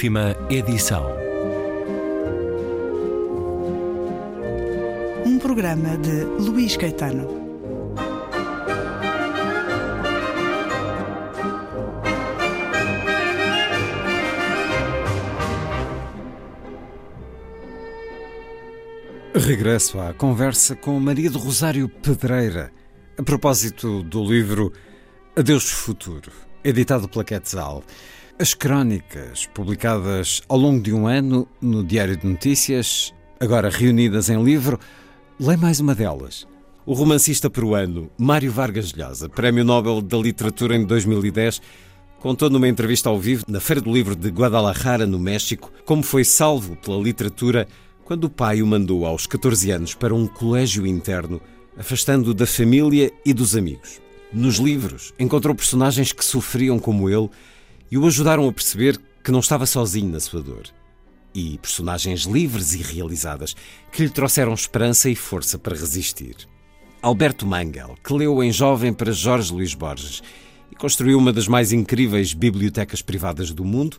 Última edição. Um programa de Luís Caetano. Regresso à conversa com Maria do Rosário Pedreira, a propósito do livro Adeus Futuro, editado pela Quetzal. As crónicas, publicadas ao longo de um ano no Diário de Notícias, agora reunidas em livro, lê mais uma delas. O romancista peruano Mário Vargas Llosa, Prémio Nobel da Literatura em 2010, contou numa entrevista ao vivo na Feira do Livro de Guadalajara, no México, como foi salvo pela literatura quando o pai o mandou aos 14 anos para um colégio interno, afastando-o da família e dos amigos. Nos livros, encontrou personagens que sofriam como ele e o ajudaram a perceber que não estava sozinho na sua dor. E personagens livres e realizadas que lhe trouxeram esperança e força para resistir. Alberto Mangel, que leu em jovem para Jorge Luís Borges e construiu uma das mais incríveis bibliotecas privadas do mundo,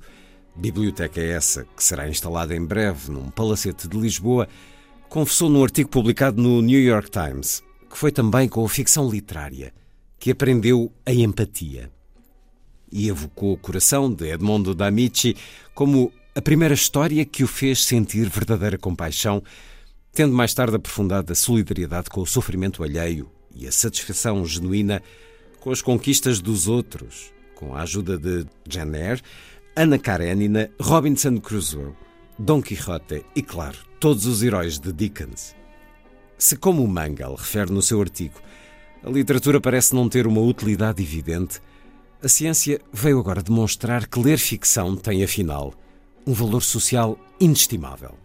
biblioteca essa que será instalada em breve num palacete de Lisboa, confessou num artigo publicado no New York Times que foi também com a ficção literária que aprendeu a empatia e evocou o coração de Edmondo D'Amici como a primeira história que o fez sentir verdadeira compaixão, tendo mais tarde aprofundado a solidariedade com o sofrimento alheio e a satisfação genuína com as conquistas dos outros, com a ajuda de Jane Ana Karenina, Robinson Crusoe, Don Quixote e, claro, todos os heróis de Dickens. Se, como Mangal refere no seu artigo, a literatura parece não ter uma utilidade evidente, a ciência veio agora demonstrar que ler ficção tem, afinal, um valor social inestimável,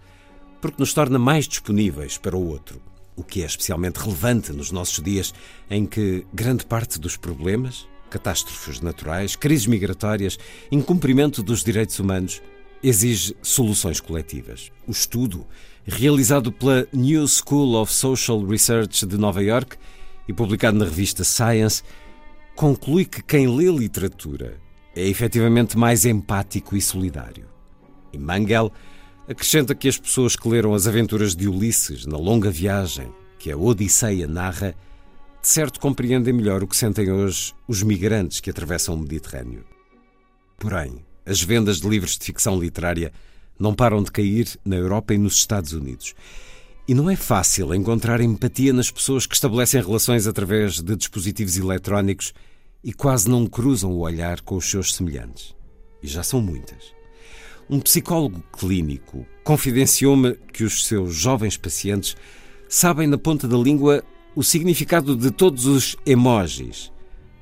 porque nos torna mais disponíveis para o outro, o que é especialmente relevante nos nossos dias em que grande parte dos problemas, catástrofes naturais, crises migratórias, incumprimento dos direitos humanos, exige soluções coletivas. O estudo, realizado pela New School of Social Research de Nova York e publicado na revista Science, conclui que quem lê literatura é efetivamente mais empático e solidário. E Mangel acrescenta que as pessoas que leram as aventuras de Ulisses na longa viagem que a Odisseia narra, de certo compreendem melhor o que sentem hoje os migrantes que atravessam o Mediterrâneo. Porém, as vendas de livros de ficção literária não param de cair na Europa e nos Estados Unidos. E não é fácil encontrar empatia nas pessoas que estabelecem relações através de dispositivos eletrónicos e quase não cruzam o olhar com os seus semelhantes. E já são muitas. Um psicólogo clínico confidenciou-me que os seus jovens pacientes sabem na ponta da língua o significado de todos os emojis,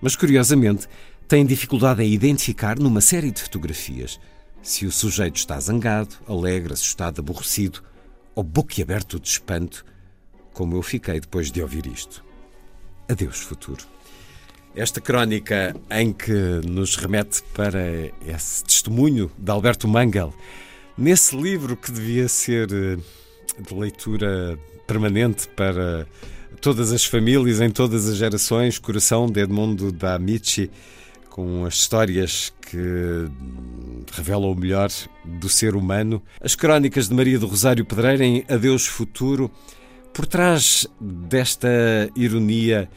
mas curiosamente têm dificuldade em identificar numa série de fotografias se o sujeito está zangado, alegre, assustado, aborrecido ou boquiaberto de espanto, como eu fiquei depois de ouvir isto. Adeus, futuro. Esta crónica em que nos remete para esse testemunho de Alberto Mangel, nesse livro que devia ser eh, de leitura permanente para todas as famílias, em todas as gerações, Coração de Edmundo da Amici, com as histórias que revelam o melhor do ser humano. As crónicas de Maria do Rosário Pedreira em Adeus Futuro. Por trás desta ironia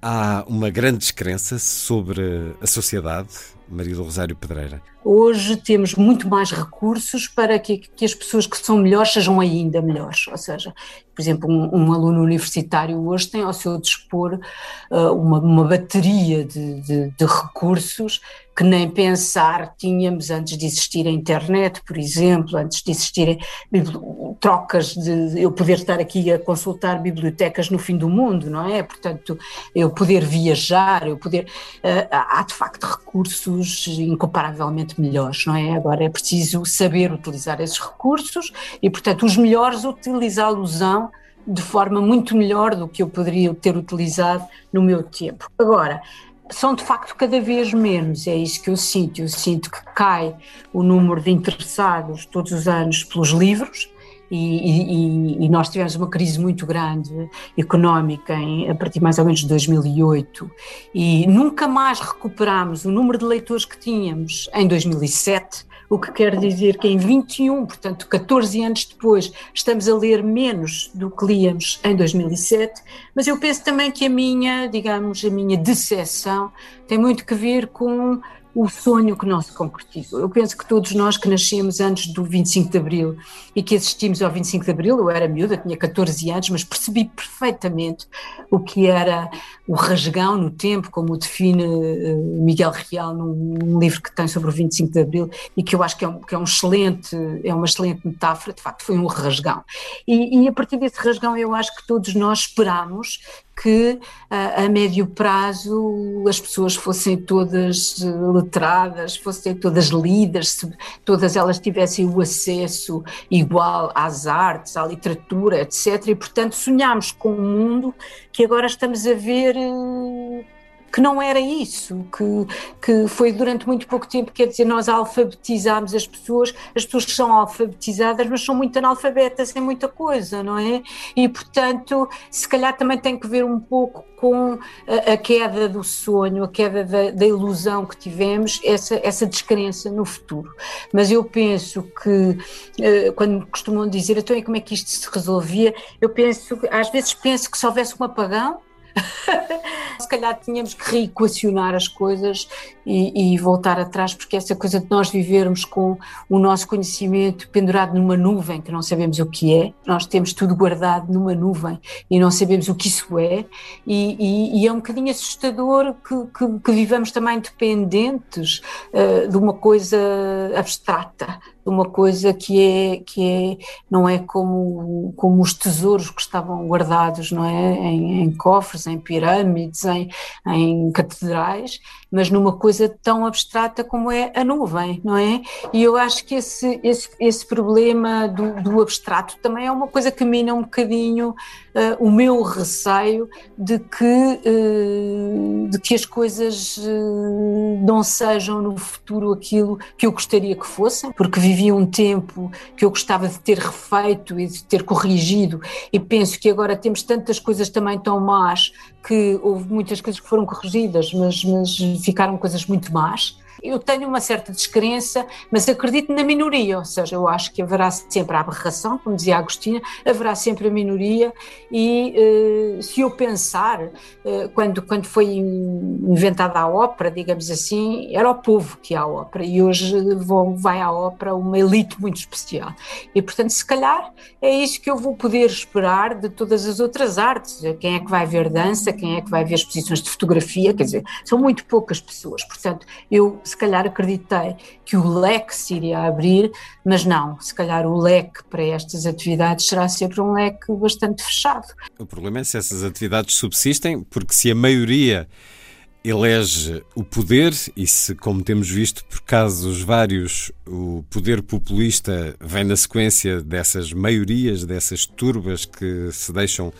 há uma grande descrença sobre a sociedade, Maria do Rosário Pedreira. Hoje temos muito mais recursos para que, que, as pessoas que são melhores sejam ainda melhores. Ou seja, por exemplo, um, um aluno universitário hoje tem ao seu dispor uh, uma, uma, bateria de, de, de recursos que nem pensar tínhamos antes de existir a internet, por exemplo, antes de existirem trocas de eu poder estar aqui a consultar bibliotecas no fim do mundo, não é? Portanto, eu poder viajar, eu poder. Uh, há de facto recursos incomparavelmente melhores, não é? Agora é preciso saber utilizar esses recursos e, portanto, os melhores utilizá-los-ão de forma muito melhor do que eu poderia ter utilizado no meu tempo. Agora, são de facto cada vez menos, é isso que eu sinto. Eu sinto que cai o número de interessados todos os anos pelos livros. E, e, e nós tivemos uma crise muito grande económica em, a partir mais ou menos de 2008 e nunca mais recuperámos o número de leitores que tínhamos em 2007, o que quer dizer que em 21, portanto 14 anos depois, estamos a ler menos do que líamos em 2007, mas eu penso também que a minha, digamos, a minha decepção tem muito que ver com o sonho que não se concretizou. Eu penso que todos nós que nascemos antes do 25 de Abril e que assistimos ao 25 de Abril, eu era miúda, tinha 14 anos, mas percebi perfeitamente o que era o rasgão no tempo, como o define eh, Miguel Real num, livro que tem sobre o 25 de Abril e que eu acho que é, um, que é um excelente, é uma excelente metáfora, de facto foi um rasgão. E, e a partir desse rasgão eu acho que todos nós esperamos que a, médio prazo as pessoas fossem todas eh, letradas, fossem todas lidas, todas elas tivessem o acesso igual às artes, à literatura, etc. E, portanto, sonhámos com um mundo que agora estamos a ver eh, que não era isso, que, que foi durante muito pouco tempo, quer dizer, nós alfabetizámos as pessoas, as pessoas são alfabetizadas, mas são muito analfabetas em muita coisa, não é? E, portanto, se calhar também tem que ver um pouco com a, a queda do sonho, a queda da, da, ilusão que tivemos, essa, essa descrença no futuro. Mas eu penso que, eh, quando costumam dizer, então, como é que isto se resolvia? Eu penso, às vezes penso que se houvesse um apagão, Se calhar tínhamos que reequacionar as coisas e, e, voltar atrás, porque essa coisa de nós vivermos com o nosso conhecimento pendurado numa nuvem, que não sabemos o que é, nós temos tudo guardado numa nuvem e não sabemos o que isso é, e, e, e é um bocadinho assustador que, que, que vivamos também dependentes uh, de uma coisa abstrata uma coisa que é que é não é como como os tesouros que estavam guardados não é? Em, em cofres em pirâmides em, em catedrais mas numa coisa tão abstrata como é a nuvem não é? E eu acho que esse esse, esse problema do, do abstrato também é uma coisa que mina um bocadinho uh, o meu receio de que uh, de que as coisas uh, não sejam no futuro aquilo que eu gostaria que fossem porque vivia um tempo que eu gostava de ter refeito e de ter corrigido, e penso que agora temos tantas coisas também tão más que houve muitas coisas que foram corrigidas, mas, mas ficaram coisas muito más eu tenho uma certa descrença, mas acredito na minoria, ou seja, eu acho que haverá sempre a aberração, como dizia a Agostina, haverá sempre a minoria e uh, se eu pensar, uh, quando, quando foi inventada a ópera, digamos assim, era o povo que ia à ópera e hoje vou, vai à ópera uma elite muito especial. E portanto, se calhar é isso que eu vou poder esperar de todas as outras artes. Quem é que vai ver dança, quem é que vai ver exposições de fotografia, quer dizer, são muito poucas pessoas. Portanto, eu calhar acreditei que o leque se iria abrir, mas não, se calhar o leque para estas atividades será sempre um leque bastante fechado. O problema é se essas atividades subsistem, porque se a maioria elege o poder e se, como temos visto por casos vários, o poder populista vem na sequência dessas maiorias, dessas turbas que se deixam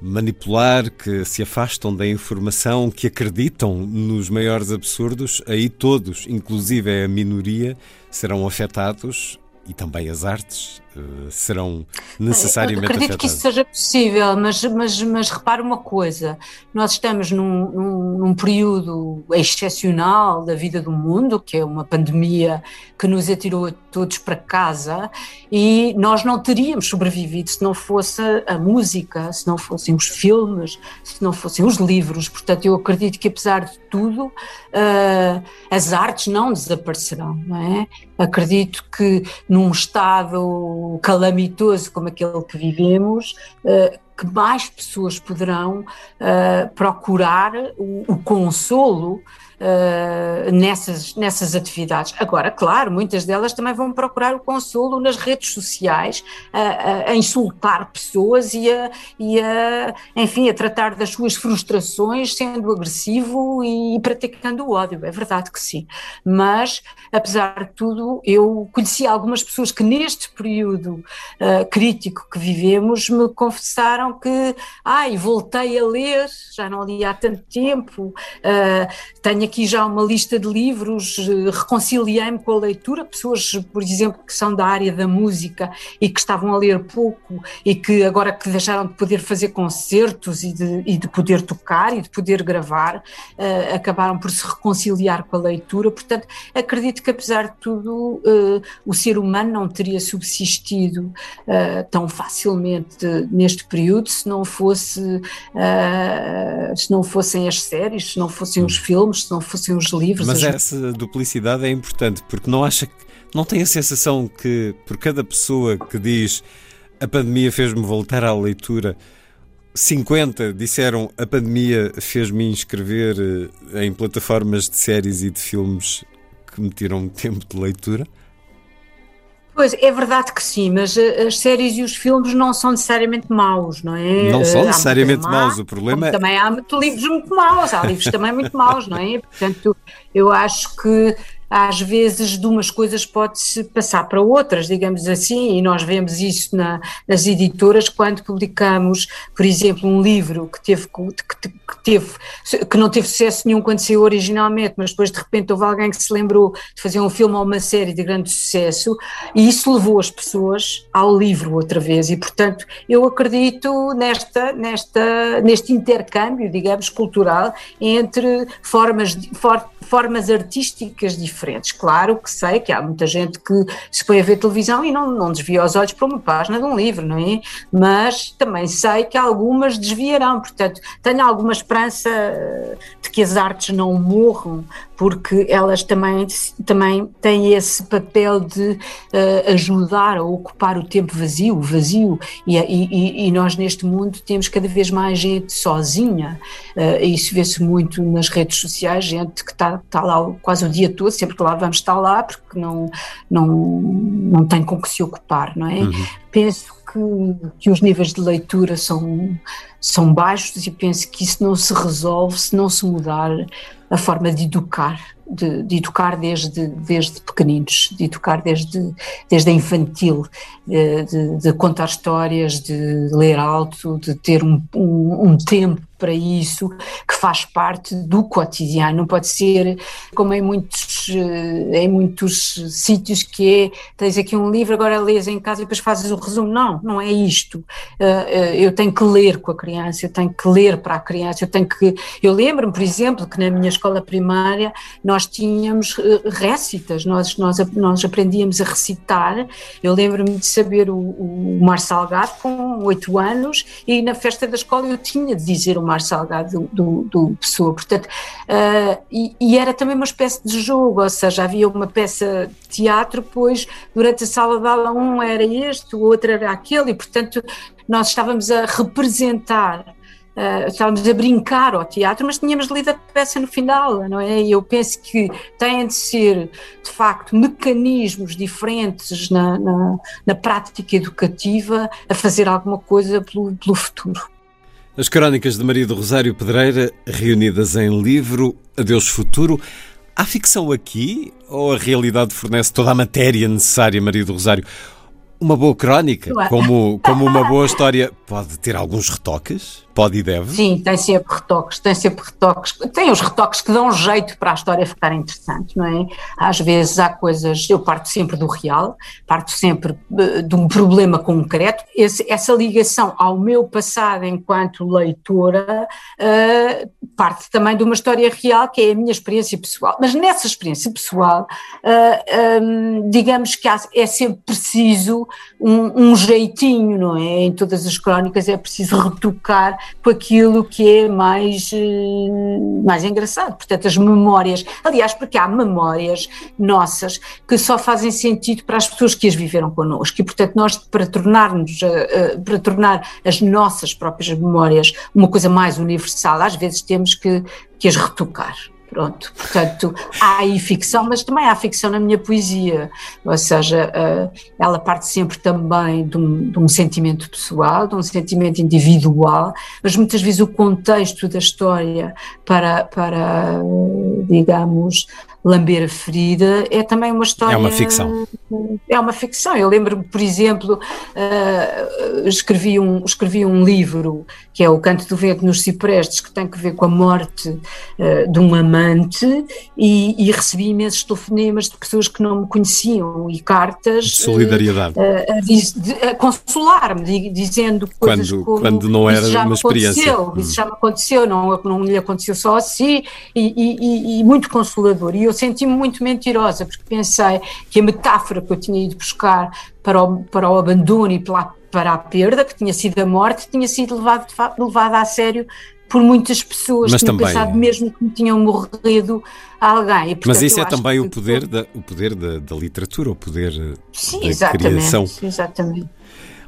manipular, que se afastam da informação, que acreditam nos maiores absurdos, aí todos, inclusive a minoria, serão afetados e também as artes serão necessariamente Eu acredito que isso seja possível, mas, mas, mas repare uma coisa: nós estamos num, num, num, período excepcional da vida do mundo, que é uma pandemia que nos atirou todos para casa, e nós não teríamos sobrevivido se não fosse a música, se não fossem os filmes, se não fossem os livros. Portanto, eu acredito que, apesar de tudo, uh, as artes não desaparecerão, não é? Acredito que num estado calamitoso como aquele que vivemos, uh, que mais pessoas poderão uh, procurar o consolo uh, nessas, nessas atividades. Agora, claro, muitas delas também vão procurar o consolo nas redes sociais, a, a insultar pessoas e a, e a, enfim, a tratar das suas frustrações sendo agressivo e praticando o ódio. É verdade que sim. Mas, apesar de tudo, eu conheci algumas pessoas que neste período uh, crítico que vivemos me confessaram que, ai, voltei a ler, já não li há tanto tempo, uh, tenho aqui já uma lista de livros, uh, reconciliei-me com a leitura, pessoas, por exemplo, que são da área da música e que estavam a ler pouco e que agora que deixaram de poder fazer concertos e de, e de poder tocar e de poder gravar, uh, acabaram por se reconciliar com a leitura. Portanto, acredito que apesar de tudo, o ser humano não teria subsistido tão facilmente neste período se não fosse uh, se não fossem as séries, se não fossem os filmes, se não fossem os livros. Mas as... essa duplicidade é importante porque não acha que não tem a sensação que por cada pessoa que diz a pandemia fez-me voltar à leitura 50 disseram a pandemia fez-me inscrever eh, em plataformas de séries e de filmes que me tiram tempo de leitura? Pois, é verdade que sim, mas eh, as séries e os filmes não são necessariamente maus, não é? Não são eh, necessariamente maus, o problema é... Também há livros muito maus, há livros também muito maus, não é? Portanto, eu acho que às vezes de umas coisas pode-se passar para outras, digamos assim, e nós vemos isso na, nas editoras quando publicamos, por exemplo, um livro que teve, que, que, teve, que não teve sucesso nenhum quando saiu originalmente, mas depois de repente houve alguém que se lembrou de fazer um filme ou uma série de grande sucesso, e isso levou as pessoas ao livro outra vez, e portanto eu acredito nesta, nesta, neste intercâmbio, digamos, cultural entre formas, for, formas artísticas diferentes. Claro que sei que há muita gente que se põe a ver televisão e não, não desvia os olhos para uma página de um livro, não é? Mas também sei que algumas desviarão, portanto, tenho alguma esperança de que as artes não morram, porque elas também, também têm esse papel de uh, ajudar a ocupar o tempo vazio, vazio, e, e, e, nós neste mundo temos cada vez mais gente sozinha, uh, isso vê-se muito nas redes sociais, gente que está tá lá quase o dia todo, sempre que lá vamos estar lá, porque não, não, não tem com que se ocupar, não é? Uhum. Penso que, que os níveis de leitura são, são baixos e penso que isso não se resolve se não se mudar a forma de educar, de, de, educar desde, desde pequeninos, de educar desde, desde a infantil, de, de, contar histórias, de ler alto, de ter um, um, um tempo para isso, que faz parte do cotidiano, não pode ser como em muitos, eh, em muitos sítios que é, tens aqui um livro, agora lês em casa e depois fazes o resumo. Não, não é isto. Eh, eh, eu tenho que ler com a criança, eu tenho que ler para a criança, eu tenho que... Eu lembro-me, por exemplo, que na minha escola primária nós tínhamos récitas, nós, nós, nós aprendíamos a recitar, eu lembro-me de saber o, o Mar Salgado com oito anos e na festa da escola eu tinha de dizer o Mar Salgado do, do, do Pessoa, portanto, uh, e, e, era também uma espécie de jogo, ou seja, havia uma peça de teatro, pois durante a sala de aula um era este, o outro era aquele, e portanto nós estávamos a representar Uh, estávamos a brincar ao teatro, mas tínhamos lido a peça no final, não é? E eu penso que têm de ser, de facto, mecanismos diferentes na, na, na prática educativa a fazer alguma coisa pelo, pelo futuro. As crónicas de Maria do Rosário Pedreira, reunidas em livro Adeus Futuro. Há ficção aqui ou a realidade fornece toda a matéria necessária, Maria do Rosário? Uma boa crónica, como, como uma boa história, pode ter alguns retoques? Pode e deve? Sim, tem sempre retoques, tem sempre retoques. Tem os retoques que dão jeito para a história ficar interessante, não é? Às vezes há coisas, eu parto sempre do real, parto sempre eh, de um problema concreto. Esse, essa ligação ao meu passado enquanto leitora uh, parte também de uma história real, que é a minha experiência pessoal. Mas nessa experiência pessoal, uh, eh, um, digamos que há, é sempre preciso um, um jeitinho, não é? Em todas as crónicas é preciso retocar com aquilo que é mais, eh, mais engraçado. Portanto, as memórias, aliás, porque há memórias nossas que só fazem sentido para as pessoas que as viveram connosco e, portanto, nós para tornarmos, eh, eh, para tornar as nossas próprias memórias uma coisa mais universal, às vezes temos que, que as retocar. Pronto, portanto, há aí ficção, mas também há ficção na minha poesia, ou seja, uh, ela parte sempre também de um, de um, sentimento pessoal, de um sentimento individual, mas muitas vezes o contexto da história para, para digamos, lamber a ferida, é também uma história. É uma ficção. É uma ficção. Eu lembro, por exemplo, uh, escrevi, um, escrevi um livro que é O Canto do Vento nos Ciprestes, que tem que ver com a morte uh, de um amante, e, e, recebi imensos telefonemas de pessoas que não me conheciam e cartas. De solidariedade. Uh, a, a consolar-me, dizendo coisas quando, como. Quando não era uma experiência. Isso já me aconteceu, não, não lhe aconteceu só assim, e, e, e muito consolador. E eu senti-me muito mentirosa, porque pensei que a metáfora que eu tinha ido buscar para o, para o abandono e para, para a perda, que tinha sido a morte, tinha sido levado, levada a sério por muitas pessoas Mas que também... pensado mesmo que me tinham morrido alguém. E, portanto, Mas isso é também o poder, da, o poder da, da literatura, o poder Sim, da exatamente, criação. exatamente.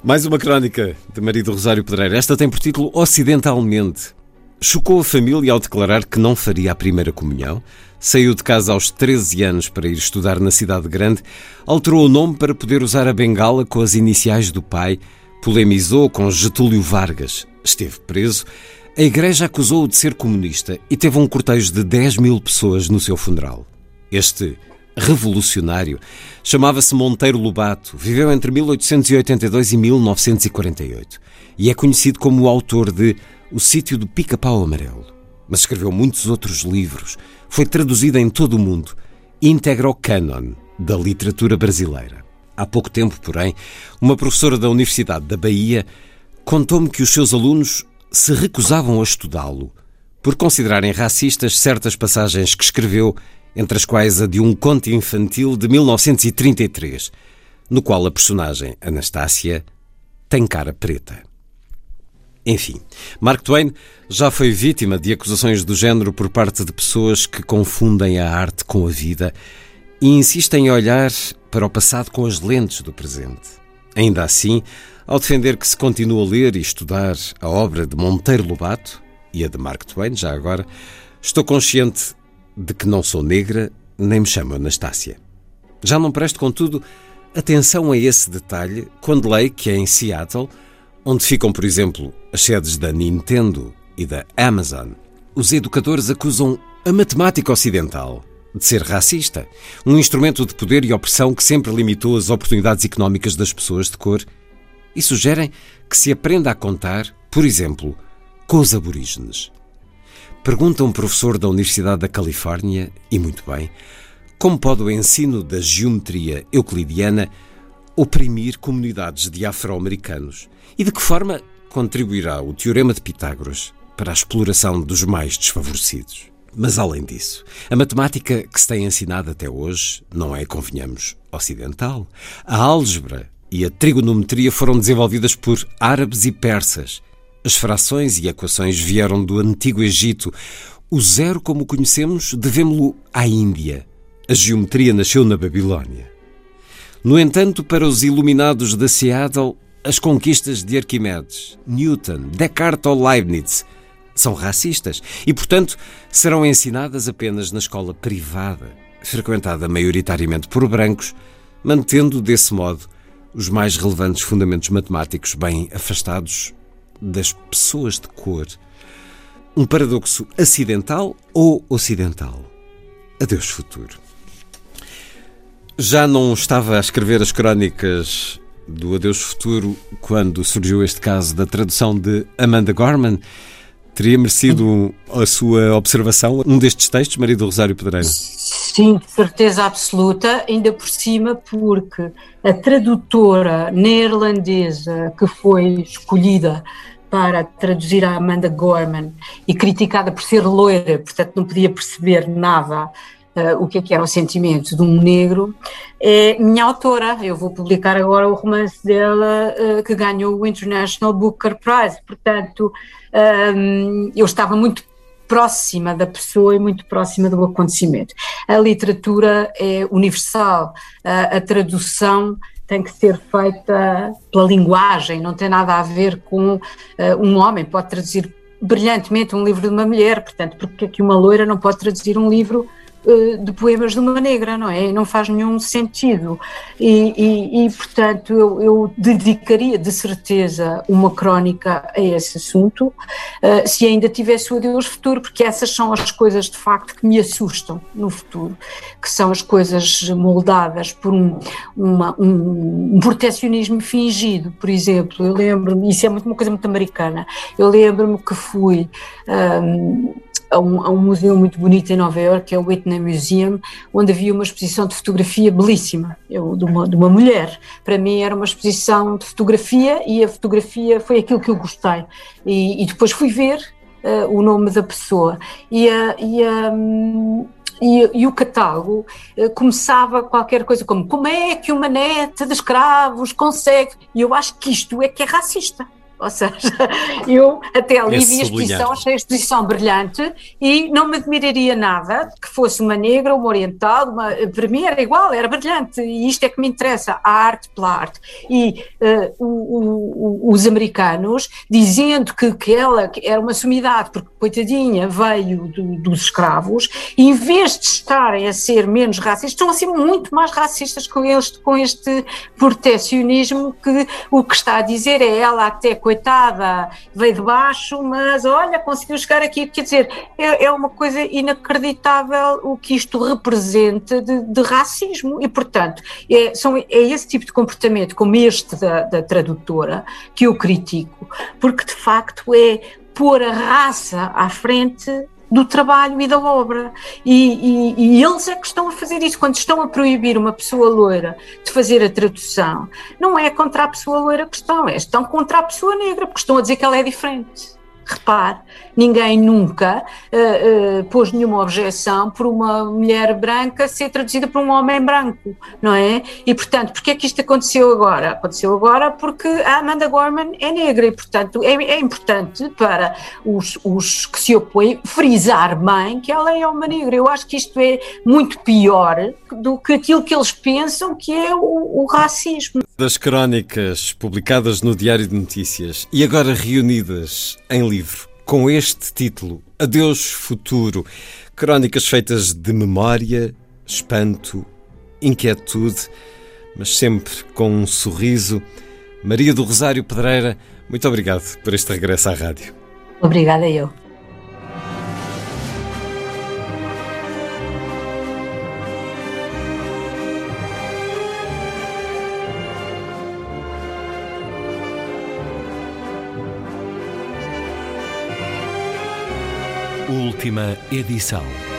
Mais uma crónica de Marido Rosário Pedreira. Esta tem por título Ocidentalmente. Chocou a família ao declarar que não faria a primeira comunhão. Saiu de casa aos 13 anos para ir estudar na cidade grande. Alterou o nome para poder usar a bengala com as iniciais do pai. Polemizou com Getúlio Vargas. Esteve preso. A igreja acusou-o de ser comunista e teve um cortejo de 10 mil pessoas no seu funeral. Este revolucionário chamava-se Monteiro Lobato, viveu entre 1882 e 1948 e é conhecido como o autor de o Sítio do Pica-Pau Amarelo. Mas escreveu muitos outros livros. Foi traduzida em todo o mundo. Integra o cânon da literatura brasileira. Há pouco tempo, porém, uma professora da Universidade da Bahia contou-me que os seus alunos se recusavam a estudá-lo por considerarem racistas certas passagens que escreveu, entre as quais a de um conto infantil de 1933, no qual a personagem Anastácia tem cara preta. Enfim, Mark Twain já foi vítima de acusações do género por parte de pessoas que confundem a arte com a vida e insistem em olhar para o passado com as lentes do presente. Ainda assim, ao defender que se continua a ler e estudar a obra de Monteiro Lobato e a de Mark Twain, já agora, estou consciente de que não sou negra nem me chamo Anastácia. Já não presto, contudo, atenção a esse detalhe quando leio que é em Seattle onde ficam, por exemplo, as sedes da Nintendo e da Amazon, os educadores acusam a matemática ocidental de ser racista, um instrumento de poder e opressão que sempre limitou as oportunidades económicas das pessoas de cor, e sugerem que se aprenda a contar, por exemplo, com os aborígenes. Pergunta um professor da Universidade da Califórnia, e muito bem, como pode o ensino da geometria euclidiana oprimir comunidades de afro-americanos e de que forma contribuirá o Teorema de Pitágoras para a exploração dos mais desfavorecidos? Mas além disso, a matemática que se tem ensinado até hoje não é, convenhamos, ocidental. A álgebra e a trigonometria foram desenvolvidas por árabes e persas. As frações e equações vieram do Antigo Egito. O zero, como o conhecemos, devemos-lo à Índia. A geometria nasceu na Babilónia. No entanto, para os iluminados de Seattle, as conquistas de Arquimedes, Newton, Descartes ou Leibniz são racistas e, portanto, serão ensinadas apenas na escola privada, frequentada maioritariamente por brancos, mantendo desse modo os mais relevantes fundamentos matemáticos bem afastados das pessoas de cor. Um paradoxo acidental ou ocidental? Adeus, futuro. Já não estava a escrever as crónicas do Adeus Futuro quando surgiu este caso da tradução de Amanda Gorman. Teria merecido a sua observação um destes textos, Maria do Rosário Pedreira? Sim, certeza absoluta, ainda por cima porque a tradutora neerlandesa que foi escolhida para traduzir a Amanda Gorman e criticada por ser loira, portanto não podia perceber nada uh, o que é que era o sentimento de um negro, é minha autora. Eu vou publicar agora o romance dela uh, que ganhou o International Booker Prize. Portanto, um, eu estava muito próxima da pessoa e muito próxima do acontecimento. A literatura é universal, a, a tradução tem que ser feita pela linguagem, não tem nada a ver com uh, um homem, pode traduzir brilhantemente um livro de uma mulher, portanto, porque é que uma loira não pode traduzir um livro de poemas de uma negra, não é? Não faz nenhum sentido. E, e, e portanto, eu, eu, dedicaria de certeza uma crónica a esse assunto, uh, se ainda tivesse o Adeus Futuro, porque essas são as coisas de facto que me assustam no futuro, que são as coisas moldadas por um, uma, um, um protecionismo fingido, por exemplo. Eu lembro-me, isso é muito, uma coisa muito americana, eu lembro-me que fui. Um, a um, a um, museu muito bonito em Nova York, que é o Whitney Museum, onde havia uma exposição de fotografia belíssima, eu, de, uma, de uma mulher. Para mim era uma exposição de fotografia e a fotografia foi aquilo que eu gostei. E, e depois fui ver uh, o nome da pessoa. E, uh, e e, e, o catálogo uh, começava qualquer coisa como como é que uma neta de escravos consegue. E eu acho que isto é que é racista. Ou seja, eu até ali Esse vi a exposição, achei a exposição brilhante e não me admiraria nada que fosse uma negra, uma oriental, uma, para mim era igual, era brilhante e isto é que me interessa, a arte pela arte. E uh, o, o, os americanos dizendo que, que ela era uma sumidade, porque coitadinha veio do, dos escravos, e em vez de estarem a ser menos racistas, estão a ser muito mais racistas com, eles, com este protecionismo que o que está a dizer é ela até coitada coitada, veio de baixo, mas olha, conseguiu chegar aqui. Quer dizer, é, é uma coisa inacreditável o que isto representa de, de racismo e, portanto, é, são, é esse tipo de comportamento, como este da, da tradutora, que eu critico, porque de facto é pôr a raça à frente do trabalho e da obra. E, e, e, eles é que estão a fazer isso. Quando estão a proibir uma pessoa loira de fazer a tradução, não é contra a pessoa loira que estão, é estão contra a pessoa negra, porque estão a dizer que ela é diferente. Repare, ninguém nunca uh, uh, pôs nenhuma objeção por uma mulher branca ser traduzida por um homem branco, não é? E, portanto, porquê é que isto aconteceu agora? Aconteceu agora porque a Amanda Gorman é negra e, portanto, é, é importante para os, os, que se opõem frisar bem que ela é uma negra. Eu acho que isto é muito pior do que aquilo que eles pensam que é o, o racismo. Das crónicas publicadas no Diário de Notícias e agora reunidas em livro, com este título, Adeus Futuro. Crónicas feitas de memória, espanto, inquietude, mas sempre com um sorriso. Maria do Rosário Pedreira, muito obrigado por este regresso à rádio. Obrigada eu. Última edição.